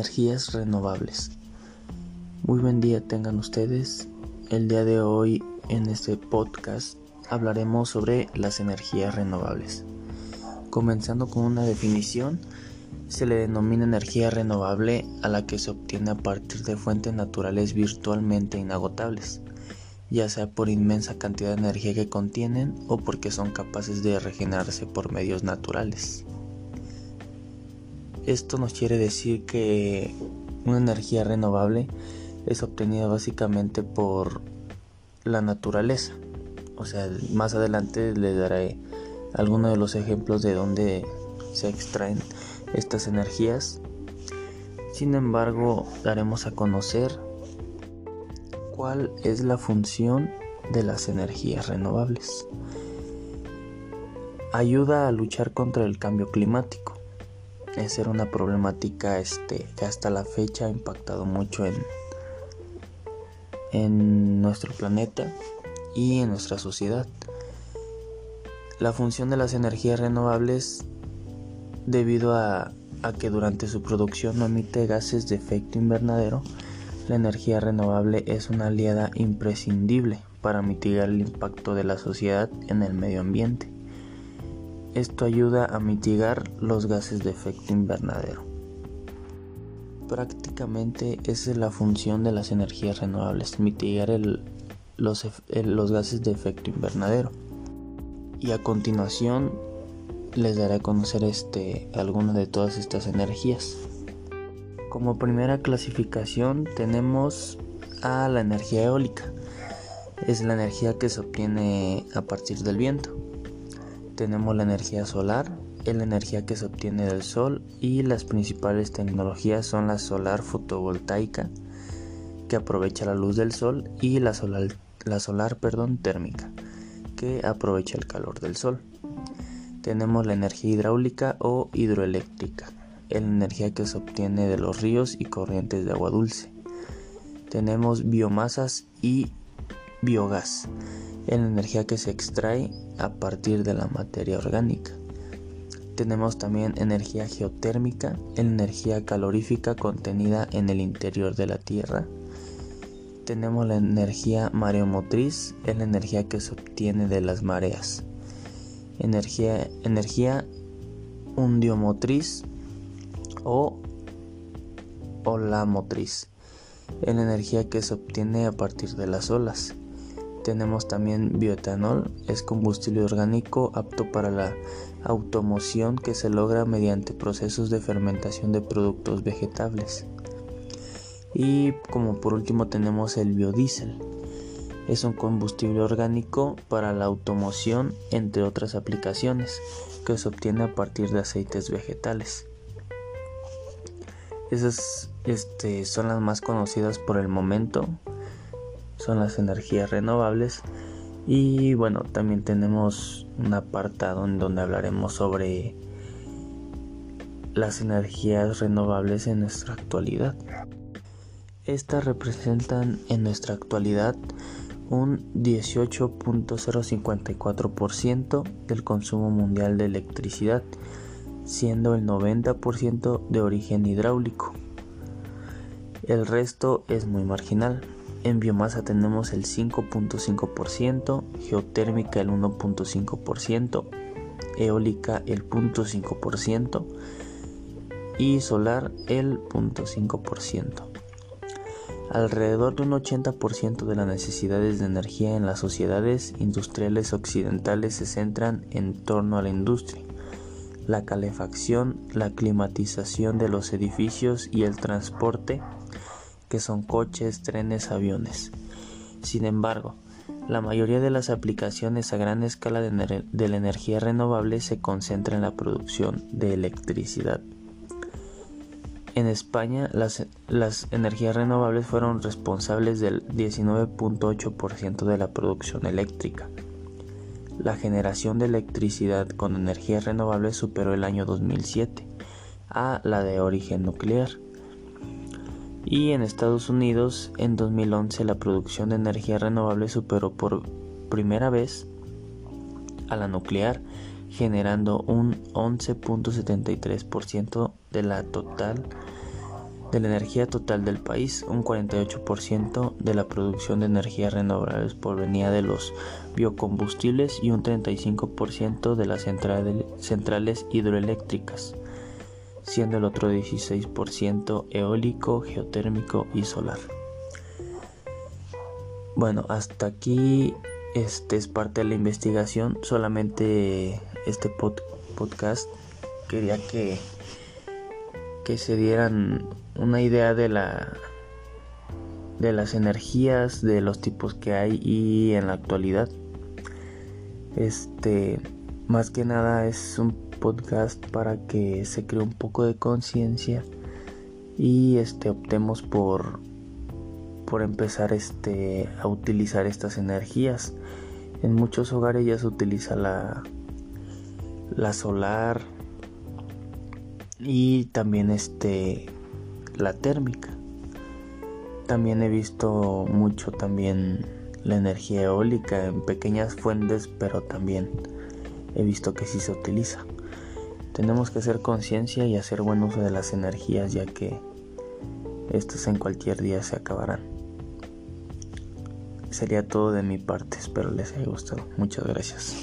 Energías renovables. Muy buen día tengan ustedes. El día de hoy en este podcast hablaremos sobre las energías renovables. Comenzando con una definición, se le denomina energía renovable a la que se obtiene a partir de fuentes naturales virtualmente inagotables, ya sea por inmensa cantidad de energía que contienen o porque son capaces de regenerarse por medios naturales. Esto nos quiere decir que una energía renovable es obtenida básicamente por la naturaleza. O sea, más adelante les daré algunos de los ejemplos de dónde se extraen estas energías. Sin embargo, daremos a conocer cuál es la función de las energías renovables. Ayuda a luchar contra el cambio climático es ser una problemática este, que hasta la fecha ha impactado mucho en, en nuestro planeta y en nuestra sociedad. La función de las energías renovables debido a, a que durante su producción no emite gases de efecto invernadero, la energía renovable es una aliada imprescindible para mitigar el impacto de la sociedad en el medio ambiente. Esto ayuda a mitigar los gases de efecto invernadero. Prácticamente esa es la función de las energías renovables, mitigar los, los gases de efecto invernadero. Y a continuación les daré a conocer este, algunas de todas estas energías. Como primera clasificación tenemos a la energía eólica. Es la energía que se obtiene a partir del viento tenemos la energía solar, es la energía que se obtiene del sol y las principales tecnologías son la solar fotovoltaica que aprovecha la luz del sol y la solar, la solar perdón, térmica que aprovecha el calor del sol. Tenemos la energía hidráulica o hidroeléctrica, es la energía que se obtiene de los ríos y corrientes de agua dulce. Tenemos biomasas y biogás en la energía que se extrae a partir de la materia orgánica. Tenemos también energía geotérmica, energía calorífica contenida en el interior de la Tierra. Tenemos la energía mareomotriz, es la energía que se obtiene de las mareas. Energía, energía undiomotriz o olamotriz, es la energía que se obtiene a partir de las olas. Tenemos también bioetanol, es combustible orgánico apto para la automoción que se logra mediante procesos de fermentación de productos vegetales. Y como por último tenemos el biodiesel. Es un combustible orgánico para la automoción entre otras aplicaciones que se obtiene a partir de aceites vegetales. Esas este, son las más conocidas por el momento son las energías renovables. Y bueno, también tenemos un apartado en donde hablaremos sobre las energías renovables en nuestra actualidad. Estas representan en nuestra actualidad un 18.054% del consumo mundial de electricidad, siendo el 90% de origen hidráulico. El resto es muy marginal. En biomasa tenemos el 5.5%, geotérmica el 1.5%, eólica el 0.5% y solar el 0.5%. Alrededor de un 80% de las necesidades de energía en las sociedades industriales occidentales se centran en torno a la industria, la calefacción, la climatización de los edificios y el transporte que son coches, trenes, aviones. Sin embargo, la mayoría de las aplicaciones a gran escala de, la energía renovable se concentra en la producción de electricidad. En España, las, las energías renovables fueron responsables del 19.8% de la producción eléctrica. La generación de electricidad con energías renovables superó el año 2007 a la de origen nuclear y en Estados Unidos en 2011 la producción de energía renovable superó por primera vez a la nuclear, generando un 11.73% de la total De la energía total del país, un 48% de la producción de energía renovables provenía de los biocombustibles y un 35% de las centrales hidroeléctricas, siendo el otro 16% eólico, geotérmico y solar. Bueno, hasta aquí este es parte de la investigación, solamente este podcast quería que que se dieran una idea de la de las energías, de los tipos que hay y en la actualidad. Este, más que nada es un podcast para que se cree un poco de conciencia y este optemos por por empezar este a utilizar estas energías. En muchos hogares ya se utiliza la la solar, y también este la térmica también he visto mucho también la energía eólica en pequeñas fuentes pero también he visto que sí se utiliza. Tenemos que hacer conciencia y hacer buen uso de las energías ya que estas en cualquier día se acabarán. Sería todo de mi parte espero les haya gustado. Muchas gracias